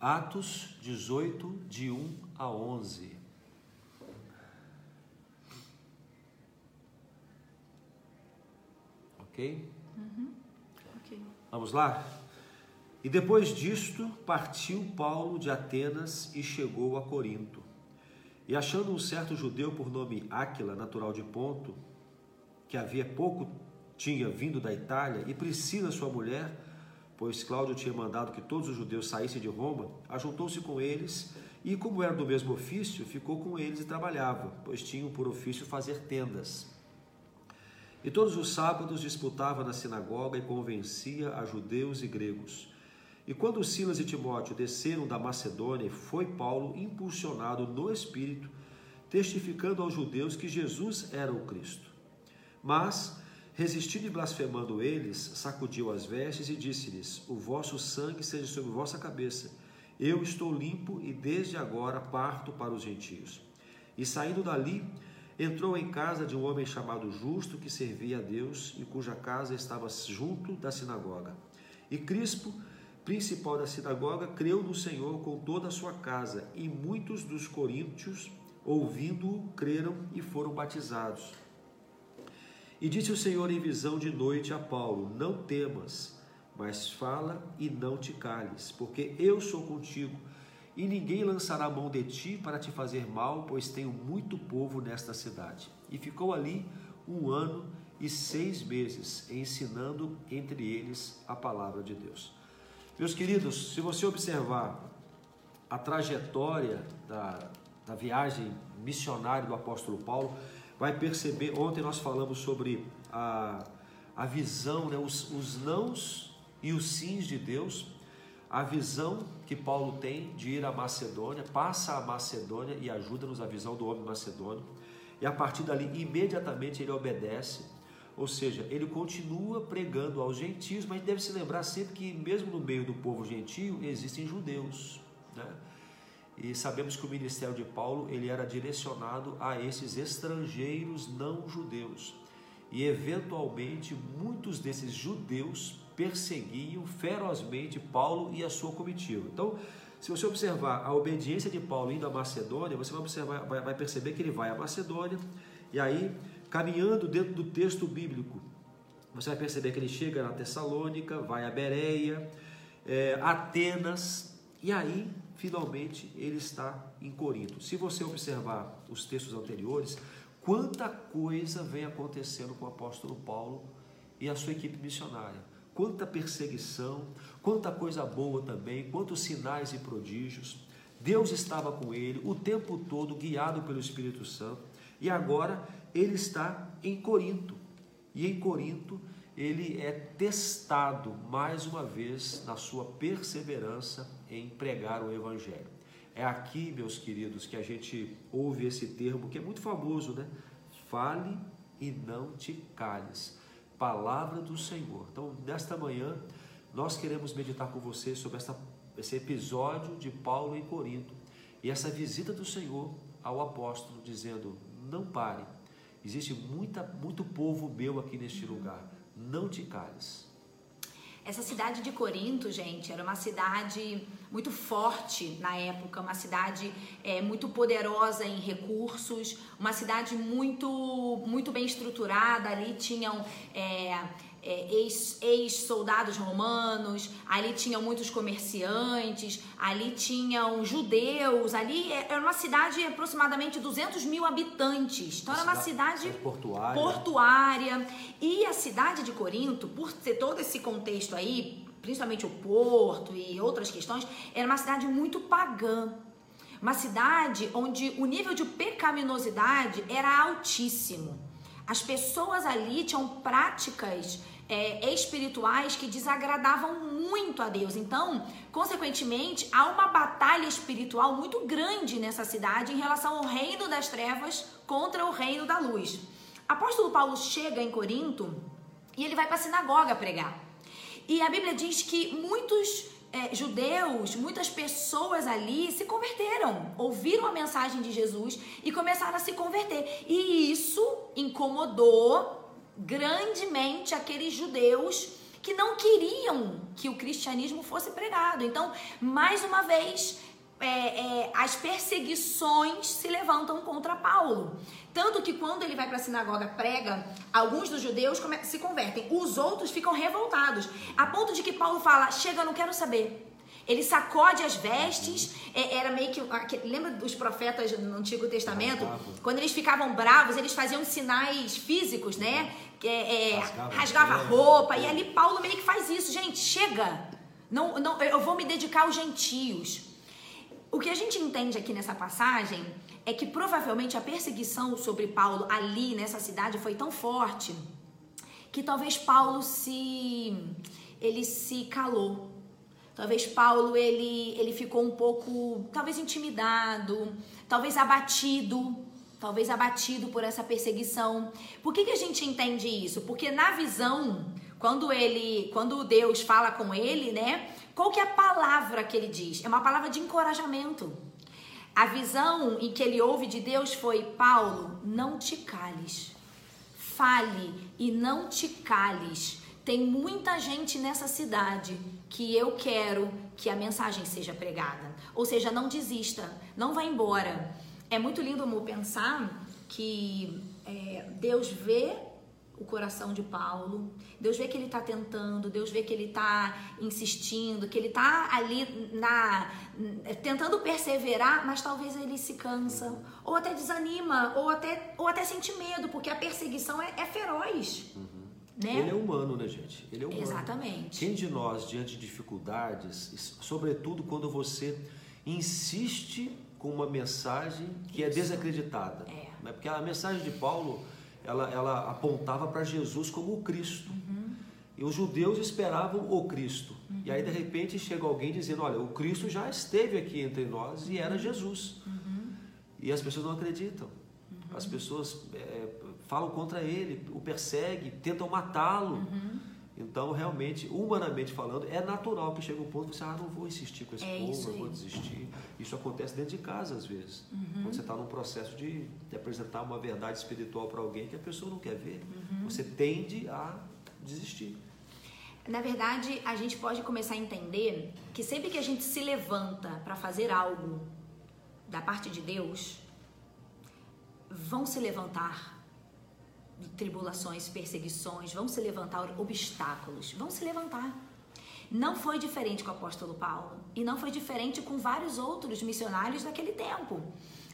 Atos 18, de 1 a 11. Ok? Uhum. Ok. Vamos lá? E depois disto, partiu Paulo de Atenas e chegou a Corinto. E achando um certo judeu por nome Áquila, natural de Ponto, que havia pouco tinha vindo da Itália, e Priscila, sua mulher, pois Cláudio tinha mandado que todos os judeus saíssem de Roma, ajuntou-se com eles e, como era do mesmo ofício, ficou com eles e trabalhava, pois tinham por ofício fazer tendas. E todos os sábados disputava na sinagoga e convencia a judeus e gregos. E quando Silas e Timóteo desceram da Macedônia, foi Paulo impulsionado no Espírito, testificando aos judeus que Jesus era o Cristo. Mas, resistindo e blasfemando eles, sacudiu as vestes e disse-lhes: O vosso sangue seja sobre vossa cabeça. Eu estou limpo e desde agora parto para os gentios. E saindo dali, entrou em casa de um homem chamado Justo, que servia a Deus e cuja casa estava junto da sinagoga. E Crispo, principal da sinagoga, creu no Senhor com toda a sua casa, e muitos dos coríntios, ouvindo-o, creram e foram batizados. E disse o Senhor em visão de noite a Paulo: Não temas, mas fala e não te cales, porque eu sou contigo, e ninguém lançará mão de ti para te fazer mal, pois tenho muito povo nesta cidade. E ficou ali um ano e seis meses, ensinando entre eles a palavra de Deus. Meus queridos, se você observar a trajetória da, da viagem missionária do apóstolo Paulo, vai perceber, ontem nós falamos sobre a, a visão, né, os, os nãos e os sims de Deus, a visão que Paulo tem de ir à Macedônia, passa a Macedônia e ajuda-nos a visão do homem macedônio, e a partir dali imediatamente ele obedece ou seja, ele continua pregando aos gentios, mas deve se lembrar sempre que, mesmo no meio do povo gentio, existem judeus. Né? E sabemos que o ministério de Paulo ele era direcionado a esses estrangeiros não judeus. E, eventualmente, muitos desses judeus perseguiam ferozmente Paulo e a sua comitiva. Então, se você observar a obediência de Paulo indo à Macedônia, você vai, observar, vai, perceber que ele vai à Macedônia, e aí caminhando dentro do texto bíblico, você vai perceber que ele chega na Tessalônica, vai a Bereia, é, Atenas, e aí, finalmente, ele está em Corinto. Se você observar os textos anteriores, quanta coisa vem acontecendo com o apóstolo Paulo e a sua equipe missionária. Quanta perseguição, quanta coisa boa também, quantos sinais e prodígios. Deus estava com ele o tempo todo, guiado pelo Espírito Santo. E agora ele está em Corinto. E em Corinto ele é testado mais uma vez na sua perseverança em pregar o Evangelho. É aqui, meus queridos, que a gente ouve esse termo que é muito famoso, né? Fale e não te cales. Palavra do Senhor. Então, nesta manhã, nós queremos meditar com você sobre essa, esse episódio de Paulo em Corinto e essa visita do Senhor ao apóstolo, dizendo: não pare, Existe muita, muito povo meu aqui neste lugar. Não te cales. Essa cidade de Corinto, gente, era uma cidade muito forte na época, uma cidade é, muito poderosa em recursos, uma cidade muito, muito bem estruturada. Ali tinham é, é, ex-soldados ex romanos, ali tinham muitos comerciantes, ali tinham judeus, ali é, era uma cidade de aproximadamente 200 mil habitantes. Então era uma cidade, cidade portuária. portuária. E a cidade de Corinto, por ter todo esse contexto aí, principalmente o porto e outras questões, era uma cidade muito pagã. Uma cidade onde o nível de pecaminosidade era altíssimo. As pessoas ali tinham práticas é, espirituais que desagradavam muito a Deus. Então, consequentemente, há uma batalha espiritual muito grande nessa cidade em relação ao reino das trevas contra o reino da luz. Apóstolo Paulo chega em Corinto e ele vai para a sinagoga pregar. E a Bíblia diz que muitos é, judeus, muitas pessoas ali se converteram, ouviram a mensagem de Jesus e começaram a se converter. E isso incomodou grandemente aqueles judeus que não queriam que o cristianismo fosse pregado. Então, mais uma vez, é, é, as perseguições se levantam contra Paulo. Tanto que quando ele vai para a sinagoga prega, alguns dos judeus se convertem, os outros ficam revoltados, a ponto de que Paulo fala: Chega, não quero saber. Ele sacode as vestes, é, era meio que. Lembra dos profetas no Antigo Testamento? Quando eles ficavam bravos, eles faziam sinais físicos, né? É, é, rasgava a roupa, e ali Paulo meio que faz isso. Gente, chega! Não, não, eu vou me dedicar aos gentios. O que a gente entende aqui nessa passagem é que provavelmente a perseguição sobre Paulo ali nessa cidade foi tão forte que talvez Paulo se ele se calou Talvez Paulo ele, ele ficou um pouco, talvez intimidado, talvez abatido, talvez abatido por essa perseguição. Por que, que a gente entende isso? Porque na visão, quando ele, quando Deus fala com ele, né? Qual que é a palavra que ele diz? É uma palavra de encorajamento. A visão em que ele ouve de Deus foi: Paulo, não te cales. Fale e não te cales. Tem muita gente nessa cidade que eu quero que a mensagem seja pregada. Ou seja, não desista, não vá embora. É muito lindo, amor, pensar que é, Deus vê o coração de Paulo, Deus vê que ele está tentando, Deus vê que ele está insistindo, que ele está ali na tentando perseverar, mas talvez ele se cansa, ou até desanima, ou até, ou até sente medo, porque a perseguição é, é feroz. Uhum. Né? Ele é humano, né, gente? Ele é humano. Exatamente. Quem de nós, diante de dificuldades, sobretudo quando você insiste com uma mensagem que é Isso. é desacreditada? É. Né? Porque a mensagem de Paulo, ela, ela apontava para Jesus como o Cristo. Uhum. E os judeus esperavam o Cristo. Uhum. E aí, de repente, chega alguém dizendo: Olha, o Cristo já esteve aqui entre nós e era Jesus. Uhum. E as pessoas não acreditam. Uhum. As pessoas é, falam contra ele, o perseguem, tentam matá-lo. Uhum. Então, realmente, humanamente falando, é natural que chegue um ponto que você, ah, não vou insistir com esse é povo, eu vou desistir. Isso acontece dentro de casa, às vezes. Uhum. Quando você está num processo de, de, apresentar uma verdade espiritual para alguém que a pessoa não quer ver, uhum. você tende a desistir. Na verdade, a gente pode começar a entender que sempre que a gente se levanta para fazer algo da parte de Deus, vão se levantar tribulações, perseguições, vão se levantar obstáculos, vão se levantar. Não foi diferente com o apóstolo Paulo e não foi diferente com vários outros missionários daquele tempo.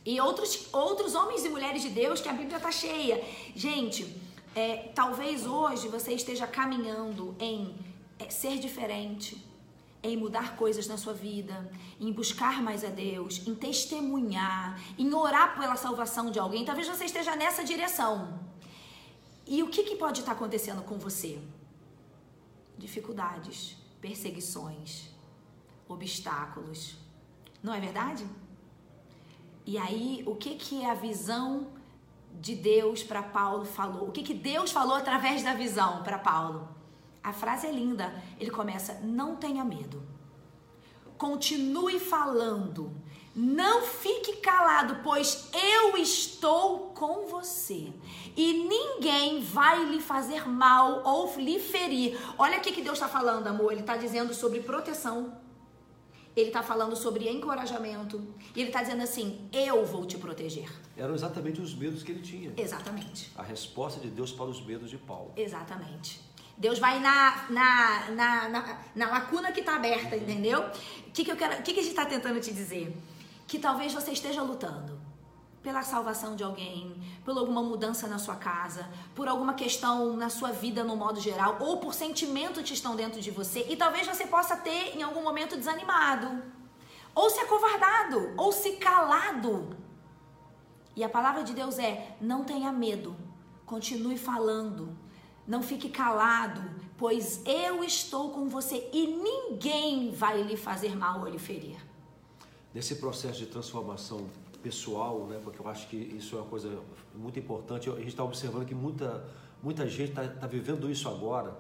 E outros, outros homens e mulheres de Deus que a Bíblia está cheia. Gente, é, talvez hoje você esteja caminhando em é, ser diferente, em mudar coisas na sua vida, em buscar mais a Deus, em testemunhar, em orar pela salvação de alguém. Talvez você esteja nessa direção. E o que, que pode estar acontecendo com você? Dificuldades, perseguições, obstáculos. Não é verdade? E aí, o que, que a visão de Deus para Paulo falou? O que, que Deus falou através da visão para Paulo? A frase é linda. Ele começa: Não tenha medo. Continue falando não fique calado, pois eu estou com você. E ninguém vai lhe fazer mal ou lhe ferir. Olha o que Deus está falando, amor. Ele está dizendo sobre proteção. Ele está falando sobre encorajamento. E ele está dizendo assim: Eu vou te proteger. Eram exatamente os medos que ele tinha. Exatamente. A resposta de Deus para os medos de Paulo. Exatamente. Deus vai na, na, na, na, na lacuna que está aberta, entendeu? O que, que, eu quero, que, que a gente está tentando te dizer? que talvez você esteja lutando pela salvação de alguém, por alguma mudança na sua casa, por alguma questão na sua vida no modo geral, ou por sentimentos que estão dentro de você, e talvez você possa ter em algum momento desanimado, ou se acovardado, ou se calado. E a palavra de Deus é: não tenha medo, continue falando, não fique calado, pois eu estou com você e ninguém vai lhe fazer mal ou lhe ferir nesse processo de transformação pessoal, né? Porque eu acho que isso é uma coisa muito importante. A gente está observando que muita, muita gente está tá vivendo isso agora.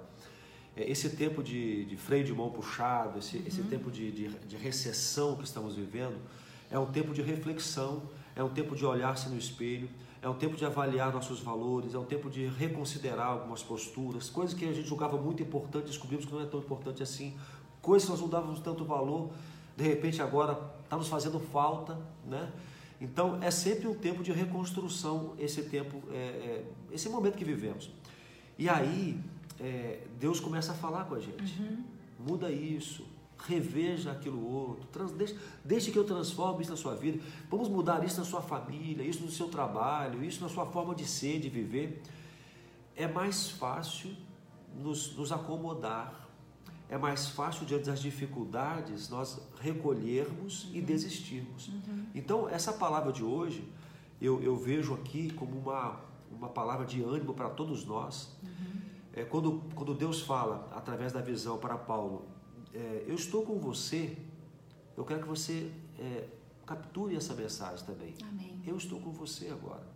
É, esse tempo de, de, freio de mão puxado, esse, uhum. esse tempo de, de, de recessão que estamos vivendo, é um tempo de reflexão, é um tempo de olhar-se no espelho, é um tempo de avaliar nossos valores, é um tempo de reconsiderar algumas posturas, coisas que a gente julgava muito importante, descobrimos que não é tão importante assim, coisas que nós não dávamos tanto valor, de repente agora está nos fazendo falta, né? Então é sempre um tempo de reconstrução esse tempo, é, é, esse momento que vivemos. E aí é, Deus começa a falar com a gente. Uhum. Muda isso, reveja aquilo outro, trans, deixe, deixe, que eu transforme isso na sua vida. Vamos mudar isso na sua família, isso no seu trabalho, isso na sua forma de ser, de viver. É mais fácil nos, nos acomodar é mais fácil diante das dificuldades nós recolhermos uhum. e desistirmos. Uhum. Então, essa palavra de hoje, eu, eu, vejo aqui como uma, uma palavra de ânimo para todos nós. Uhum. É, quando, quando Deus fala, através da visão para Paulo, é, eu estou com você, eu quero que você é, capture essa mensagem também. Amém. Eu estou com você agora.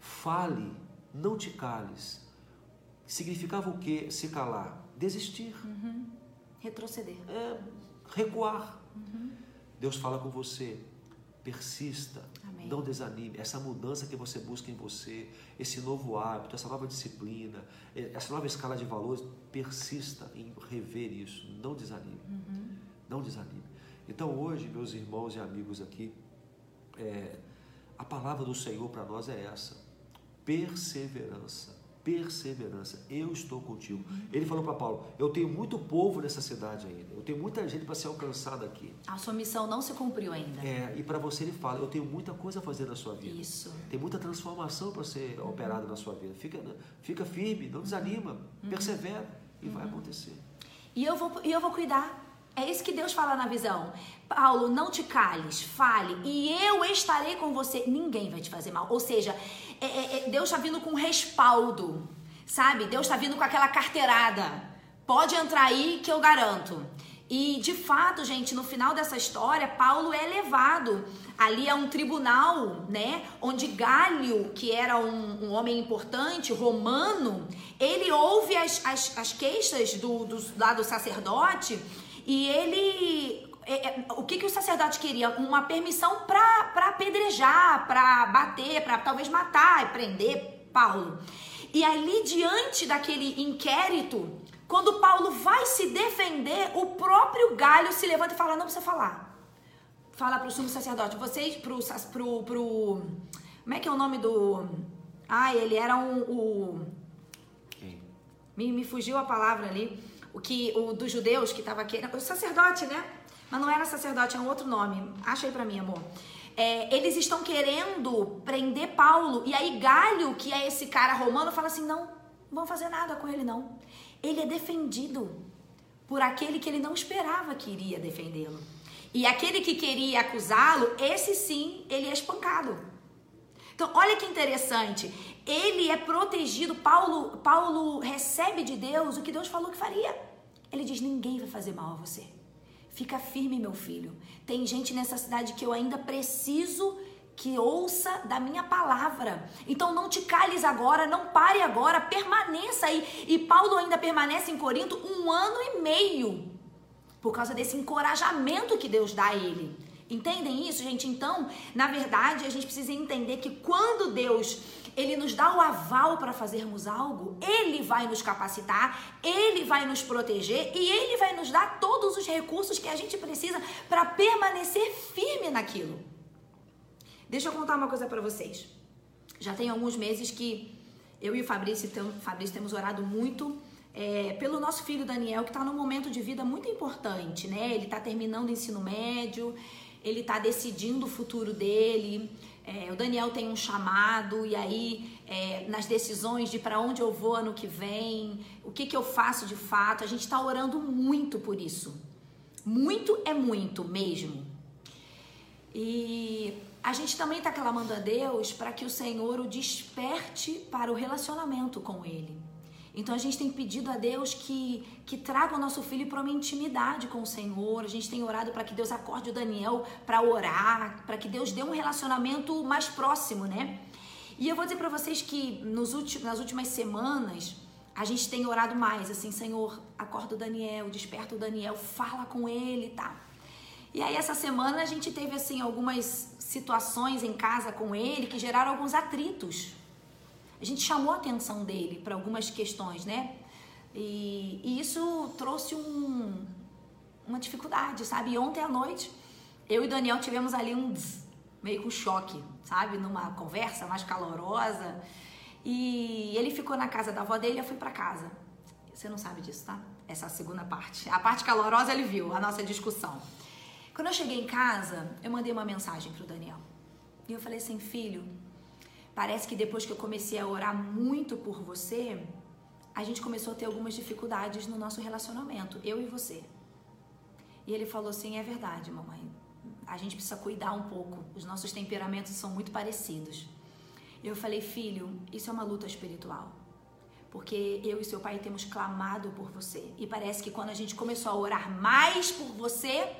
Fale, não te cales. Significava o que se calar? desistir. Uhum. Retroceder. É, recuar. Uhum. Deus fala com você. Persista, Amém. não desanime. Essa mudança que você busca em você, esse novo hábito, essa nova disciplina, essa nova escala de valores, persista em rever isso. Não desanime. Uhum. Não desanime. Então, hoje, meus irmãos e amigos aqui, é, a palavra do Senhor para nós é essa: perseverança perseverança. Eu estou contigo. Ele falou para Paulo: Eu tenho muito povo nessa cidade ainda. Eu tenho muita gente para ser alcançada aqui. A sua missão não se cumpriu ainda. É, e para você ele fala: Eu tenho muita coisa a fazer na sua vida. Isso. Tem muita transformação para ser uhum. operada na sua vida. Fica, fica firme, não desanima, uhum. persevera e uhum. vai acontecer. E eu vou, e eu vou cuidar. É isso que Deus fala na visão. Paulo, não te cales, fale, e eu estarei com você. Ninguém vai te fazer mal. Ou seja, é, é, é, Deus está vindo com respaldo, sabe? Deus está vindo com aquela carteirada. Pode entrar aí que eu garanto. E de fato, gente, no final dessa história, Paulo é levado ali a um tribunal, né? Onde Galho, que era um, um homem importante, romano, ele ouve as, as, as queixas do, do, lá do sacerdote e ele é, é, o que, que o sacerdote queria? Uma permissão para apedrejar, para bater, para talvez matar e prender Paulo. E ali, diante daquele inquérito, quando Paulo vai se defender, o próprio galho se levanta e fala: Não precisa falar. Fala para o sumo sacerdote, vocês, pro, pro, pro. Como é que é o nome do. Ah, ele era um. O, me, me fugiu a palavra ali. O que o dos judeus que estava aqui. O sacerdote, né? Mas não era sacerdote, é um outro nome. Acha aí pra mim, amor. É, eles estão querendo prender Paulo. E aí Galho, que é esse cara romano, fala assim: não, não vão fazer nada com ele, não. Ele é defendido por aquele que ele não esperava que iria defendê-lo. E aquele que queria acusá-lo, esse sim, ele é espancado. Então, olha que interessante. Ele é protegido. Paulo, Paulo recebe de Deus o que Deus falou que faria. Ele diz: ninguém vai fazer mal a você. Fica firme, meu filho. Tem gente nessa cidade que eu ainda preciso que ouça da minha palavra. Então não te cales agora, não pare agora, permaneça aí. E Paulo ainda permanece em Corinto um ano e meio por causa desse encorajamento que Deus dá a ele. Entendem isso, gente? Então, na verdade, a gente precisa entender que quando Deus ele nos dá o aval para fazermos algo, ele vai nos capacitar, ele vai nos proteger e ele vai nos dar todos os recursos que a gente precisa para permanecer firme naquilo. Deixa eu contar uma coisa para vocês. Já tem alguns meses que eu e o Fabrício, Fabrício temos orado muito é, pelo nosso filho Daniel, que está num momento de vida muito importante, né? Ele está terminando o ensino médio, ele está decidindo o futuro dele. É, o Daniel tem um chamado, e aí é, nas decisões de para onde eu vou ano que vem, o que, que eu faço de fato, a gente está orando muito por isso. Muito é muito mesmo. E a gente também está clamando a Deus para que o Senhor o desperte para o relacionamento com Ele. Então a gente tem pedido a Deus que, que traga o nosso filho para uma intimidade com o Senhor. A gente tem orado para que Deus acorde o Daniel para orar, para que Deus dê um relacionamento mais próximo, né? E eu vou dizer para vocês que nos últimos, nas últimas semanas a gente tem orado mais, assim, Senhor, acorda o Daniel, desperta o Daniel, fala com ele, tá? E aí essa semana a gente teve assim algumas situações em casa com ele que geraram alguns atritos. A gente chamou a atenção dele para algumas questões, né? E, e isso trouxe um, uma dificuldade, sabe? E ontem à noite, eu e Daniel tivemos ali um meio com choque, sabe? Numa conversa mais calorosa. E ele ficou na casa da avó dele e eu fui para casa. Você não sabe disso, tá? Essa segunda parte. A parte calorosa ele viu, a nossa discussão. Quando eu cheguei em casa, eu mandei uma mensagem pro Daniel. E eu falei assim, filho, parece que depois que eu comecei a orar muito por você, a gente começou a ter algumas dificuldades no nosso relacionamento, eu e você. E ele falou assim: é verdade, mamãe. A gente precisa cuidar um pouco. Os nossos temperamentos são muito parecidos. Eu falei, filho, isso é uma luta espiritual. Porque eu e seu pai temos clamado por você. E parece que quando a gente começou a orar mais por você,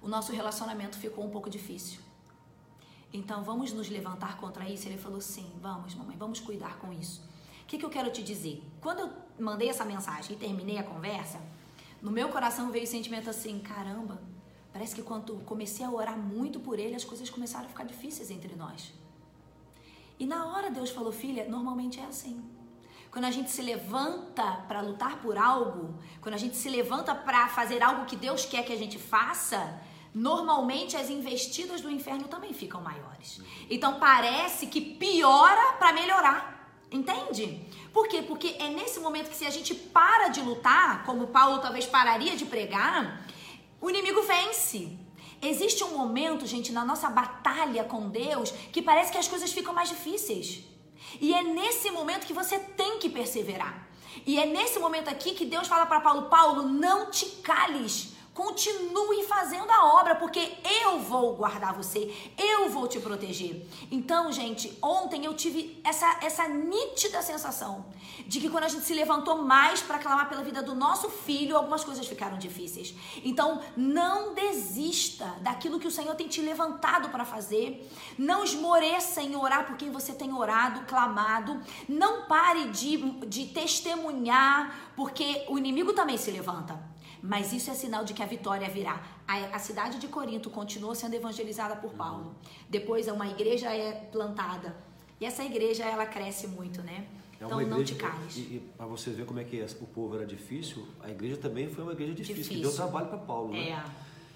o nosso relacionamento ficou um pouco difícil. Então vamos nos levantar contra isso? Ele falou: sim, vamos, mamãe, vamos cuidar com isso. O que, que eu quero te dizer? Quando eu mandei essa mensagem e terminei a conversa, no meu coração veio o sentimento assim: caramba, parece que quando comecei a orar muito por ele, as coisas começaram a ficar difíceis entre nós. E na hora Deus falou: filha, normalmente é assim. Quando a gente se levanta para lutar por algo, quando a gente se levanta para fazer algo que Deus quer que a gente faça, normalmente as investidas do inferno também ficam maiores. Então parece que piora para melhorar. Entende? Por quê? Porque é nesse momento que se a gente para de lutar, como Paulo talvez pararia de pregar, o inimigo vence. Existe um momento, gente, na nossa batalha com Deus que parece que as coisas ficam mais difíceis. E é nesse momento que você tem que perseverar. E é nesse momento aqui que Deus fala para Paulo: Paulo, não te cales. Continue fazendo a obra, porque eu vou guardar você, eu vou te proteger. Então, gente, ontem eu tive essa, essa nítida sensação de que quando a gente se levantou mais para clamar pela vida do nosso filho, algumas coisas ficaram difíceis. Então, não desista daquilo que o Senhor tem te levantado para fazer. Não esmoreça em orar por quem você tem orado, clamado. Não pare de, de testemunhar, porque o inimigo também se levanta. Mas isso é sinal de que a vitória virá. A, a cidade de Corinto continuou sendo evangelizada por Paulo. Depois uma igreja é plantada. E essa igreja ela cresce muito, né? É então igreja, não te cales. E, e para você ver como é que é, o povo era difícil, a igreja também foi uma igreja difícil, difícil. que deu trabalho para Paulo, né? É.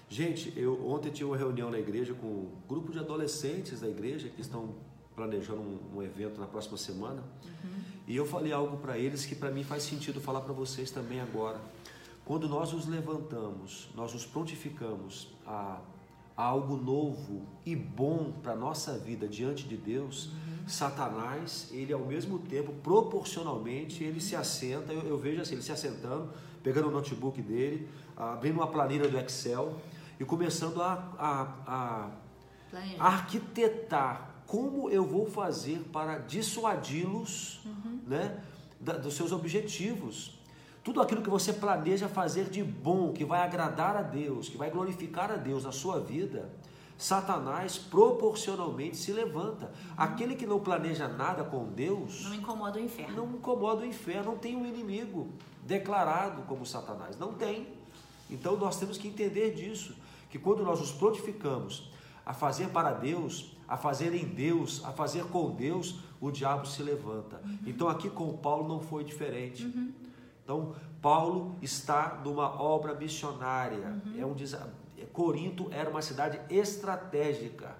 Gente, eu ontem tinha uma reunião na igreja com um grupo de adolescentes da igreja que estão planejando um, um evento na próxima semana. Uhum. E eu falei algo para eles que para mim faz sentido falar para vocês também agora. Quando nós nos levantamos, nós nos prontificamos a, a algo novo e bom para a nossa vida diante de Deus, uhum. Satanás, ele ao mesmo tempo, proporcionalmente, ele se assenta, eu, eu, vejo assim, ele se assentando, pegando o notebook dele, abrindo uma planilha do Excel e começando a, a, a, arquitetar como eu vou fazer para dissuadi-los uhum. né, da, dos seus objetivos. Tudo aquilo que você planeja fazer de bom, que vai agradar a Deus, que vai glorificar a Deus na sua vida, Satanás proporcionalmente se levanta. Aquele que não planeja nada com Deus. Não incomoda o inferno. Não incomoda o inferno. Não tem um inimigo declarado como Satanás. Não tem. Então nós temos que entender disso. Que quando nós nos prontificamos a fazer para Deus, a fazer em Deus, a fazer com Deus, o diabo se levanta. Uhum. Então aqui com Paulo não foi diferente. Uhum. Então, Paulo está numa obra missionária. Uhum. É um Corinto era uma cidade estratégica.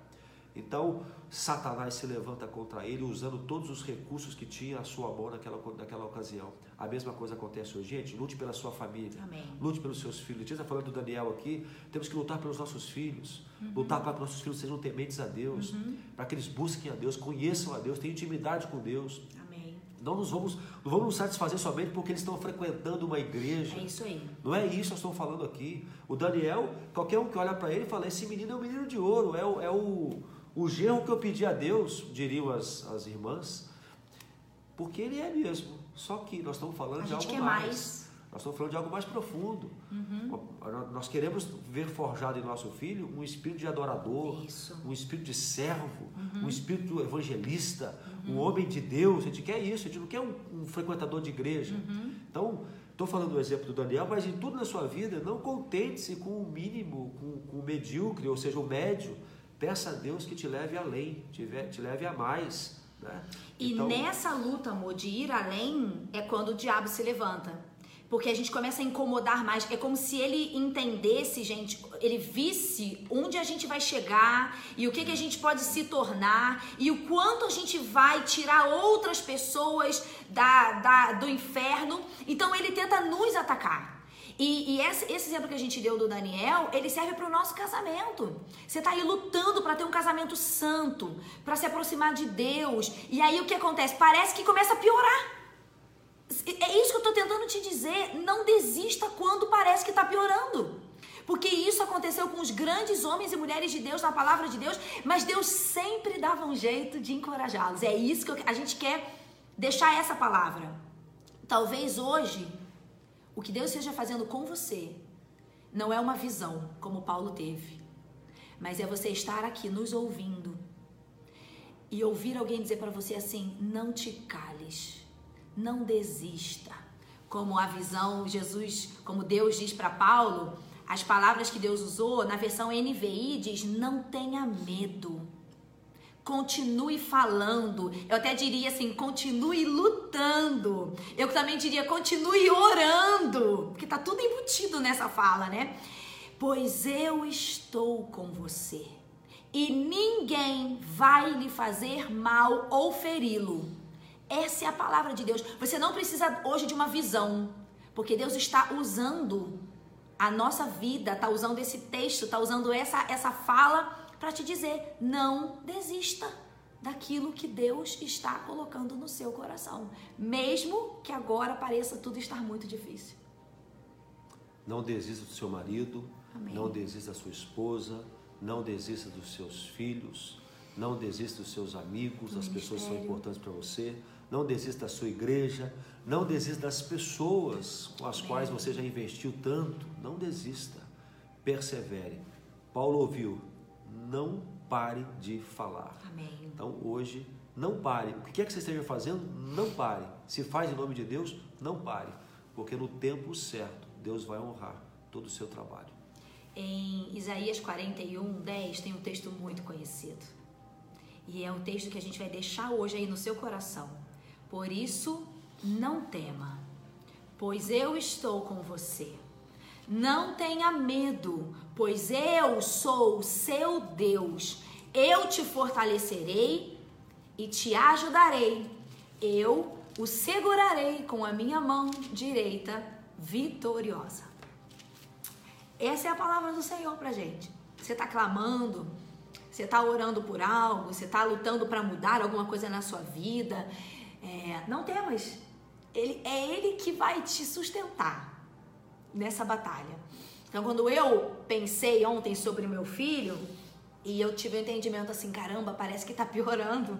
Então, Satanás se levanta contra ele, usando todos os recursos que tinha à sua mão naquela, naquela ocasião. A mesma coisa acontece hoje. Gente, lute pela sua família, Amém. lute pelos seus filhos. A gente está falando do Daniel aqui, temos que lutar pelos nossos filhos, uhum. lutar para que nossos filhos sejam tementes a Deus, uhum. para que eles busquem a Deus, conheçam a Deus, tenham intimidade com Deus. Não nos vamos, não vamos nos satisfazer somente porque eles estão frequentando uma igreja. É isso aí. Não é isso que eu estou falando aqui. O Daniel, qualquer um que olha para ele fala: esse menino é um menino de ouro, é o, é o, o genro que eu pedi a Deus, diriam as, as irmãs. Porque ele é mesmo. Só que nós estamos falando a de algo mais. mais. Nós estamos falando de algo mais profundo. Uhum. Nós queremos ver forjado em nosso filho um espírito de adorador, isso. um espírito de servo, uhum. um espírito evangelista, uhum. um homem de Deus. A gente quer isso, a gente não quer um, um frequentador de igreja. Uhum. Então, Estou falando do exemplo do Daniel, mas em tudo na sua vida, não contente-se com o mínimo, com, com, o medíocre, ou seja, o médio. Peça a Deus que te leve além, te, te leve a mais. Né? E então... nessa luta, amor, de ir além, é quando o diabo se levanta. Porque a gente começa a incomodar mais. É como se ele entendesse, gente, ele visse onde a gente vai chegar e o que, que a gente pode se tornar e o quanto a gente vai tirar outras pessoas da, da do inferno. Então ele tenta nos atacar. E, e esse, esse, exemplo que a gente deu do Daniel, ele serve para o nosso casamento. Você está aí lutando para ter um casamento santo, para se aproximar de Deus. E aí o que acontece? Parece que começa a piorar. É isso que eu estou tentando te dizer. Não desista quando parece que está piorando. Porque isso aconteceu com os grandes homens e mulheres de Deus na palavra de Deus, mas Deus sempre dava um jeito de encorajá-los. É isso que a gente quer deixar essa palavra. Talvez hoje o que Deus esteja fazendo com você não é uma visão como Paulo teve, mas é você estar aqui nos ouvindo e ouvir alguém dizer para você assim: não te cales não desista. Como a visão, Jesus, como Deus diz para Paulo, as palavras que Deus usou na versão NVI diz: não tenha medo. Continue falando. Eu até diria assim: continue lutando. Eu também diria: continue orando. Porque tá tudo embutido nessa fala, né? Pois eu estou com você. E ninguém vai lhe fazer mal ou feri-lo essa é a palavra de Deus. Você não precisa hoje de uma visão, porque Deus está usando a nossa vida, está usando esse texto, está usando essa, essa fala para te dizer: não desista daquilo que Deus está colocando no seu coração, mesmo que agora pareça tudo estar muito difícil. Não desista do seu marido, Amém. não desista da sua esposa, não desista dos seus filhos, não desista dos seus amigos, das pessoas que são importantes para você não desista da sua igreja, não desista das pessoas com as quais você já investiu tanto, não desista, persevere. Paulo ouviu, não pare de falar. Amém. Então hoje, não pare. O que quer que você esteja fazendo, não pare. Se faz em nome de Deus, não pare, porque no tempo certo, Deus vai honrar todo o seu trabalho. Em Isaías 41, 10, tem um texto muito conhecido. E é um texto que a gente vai deixar hoje aí no seu coração. Por isso, não tema, pois eu estou com você. Não tenha medo, pois eu sou o seu Deus. Eu te fortalecerei e te ajudarei. Eu o segurarei com a minha mão direita vitoriosa. Essa é a palavra do Senhor pra gente. Você está clamando, você está orando por algo, você está lutando para mudar alguma coisa na sua vida. É, não temas. Ele, é Ele que vai te sustentar nessa batalha. Então, quando eu pensei ontem sobre meu filho e eu tive um entendimento assim, caramba, parece que tá piorando.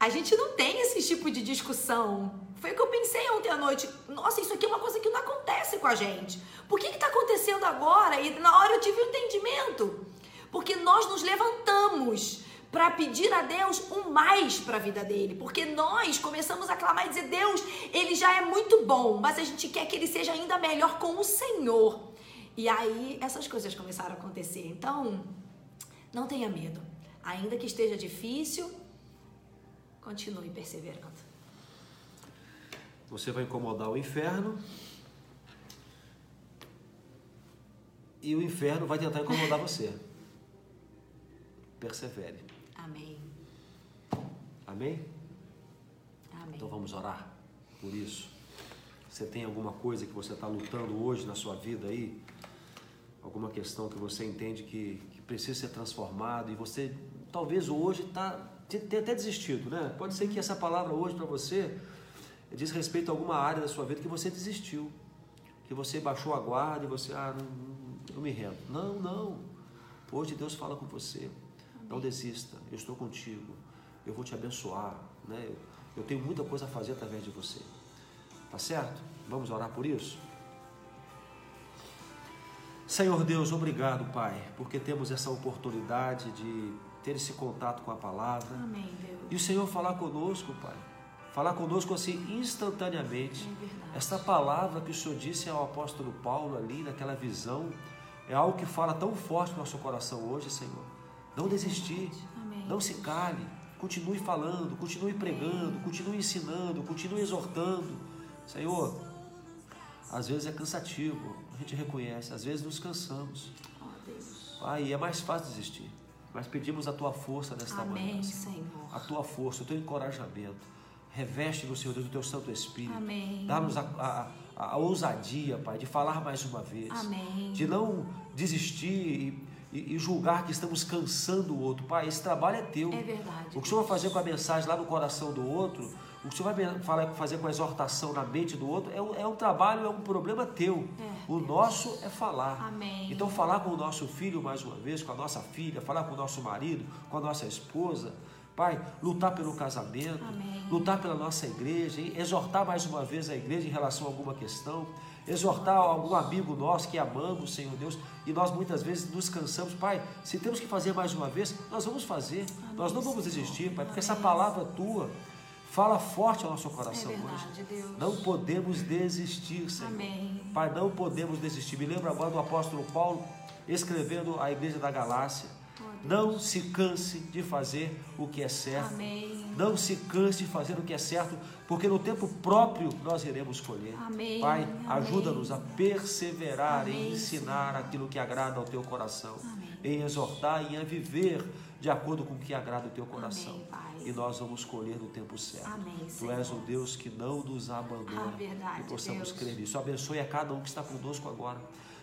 A gente não tem esse tipo de discussão. Foi o que eu pensei ontem à noite. Nossa, isso aqui é uma coisa que não acontece com a gente. Por que está acontecendo agora? E na hora eu tive um entendimento. Porque nós nos levantamos para pedir a Deus um mais para a vida dele, porque nós começamos a clamar e dizer: Deus, ele já é muito bom, mas a gente quer que ele seja ainda melhor com o Senhor. E aí essas coisas começaram a acontecer. Então, não tenha medo, ainda que esteja difícil, continue perseverando. Você vai incomodar o inferno. E o inferno vai tentar incomodar você. Persevere. Amém. Amém? Amém. Então vamos orar por isso. Você tem alguma coisa que você está lutando hoje na sua vida aí? Alguma questão que você entende que, que precisa ser transformado e você talvez hoje está tem até desistido, né? Pode ser que essa palavra hoje para você diz respeito a alguma área da sua vida que você desistiu, que você baixou a guarda e você, ah, não, não, não me rendo. Não, não. Hoje Deus fala com você. Não desista, eu estou contigo, eu vou te abençoar, né? Eu, eu tenho muita coisa a fazer através de você. Tá certo? Vamos orar por isso? Senhor Deus, obrigado, Pai, porque temos essa oportunidade de ter esse contato com a palavra. Amém, Deus. E o Senhor falar conosco, Pai. falar conosco assim instantaneamente. É. Esta palavra que o Senhor disse ao apóstolo Paulo ali, naquela visão, é algo que fala tão forte no nosso coração hoje, Senhor. Não desistir, Amém. não se cale, continue falando, continue pregando, continue ensinando, continue exortando. Senhor, às vezes é cansativo, a gente reconhece, às vezes nos cansamos. Deus. Pai, é mais fácil desistir, mas pedimos a tua força nesta manhã. Amém, Senhor. Senhor. A tua força, o teu encorajamento. Reveste-nos, Senhor Deus, do teu Santo Espírito. Amém. Dá-nos a, a- a- a ousadia, Pai, de falar mais uma vez. Amém. De não desistir e, e- e julgar que estamos cansando o outro. Pai, esse trabalho é teu. É verdade. O que o Senhor vai fazer com a mensagem lá no coração do outro, o que o Senhor vai falar- fazer com a exortação na mente do outro, é um, é um trabalho, é um problema teu. É, o nosso é falar. Amém. Então, falar com o nosso filho mais uma vez, com a nossa filha, falar com o nosso marido, com a nossa esposa. Pai, lutar pelo casamento, Amém. lutar pela nossa igreja, exortar mais uma vez a igreja em relação a alguma questão, exortar algum amigo nosso que amamos, Senhor Deus, e nós muitas vezes nos cansamos, Pai, se temos que fazer mais uma vez, nós vamos fazer, nós não vamos desistir, Pai, porque essa Amém. palavra tua fala forte ao nosso coração É hoje. verdade, Deus. Não podemos desistir, Senhor. Amém. Pai, não podemos desistir. Me lembro agora do apóstolo Paulo escrevendo à igreja da Galácia. Não se canse de fazer o que é certo. Amém. Não se canse de fazer o que é certo, porque no tempo próprio nós iremos colher. Amém. Pai, ajuda-nos a perseverar em Amém, ensinar aquilo que agrada ao teu coração, em exortar e em viver de acordo com o que agrada o teu coração. Amém. E nós vamos colher no tempo certo. Amém, Tu és o Deus que não nos abandona. Ah, verdade, que possamos Deus. crer nisso. Abençoe a cada um que está conosco agora,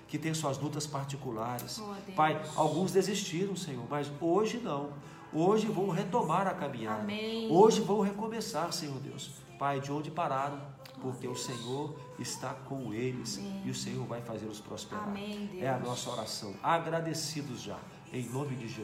que tem suas lutas particulares. Oh. Pai, alguns desistiram, Senhor, mas hoje não. Hoje vão retomar a caminhada. Amém. Hoje vão recomeçar, Senhor Deus. Pai, de onde pararam? Porque o Senhor está com eles Amém. e o Senhor vai fazer-os prosperar. Amém. É a nossa oração. Agradecidos já, em nome de Jesus.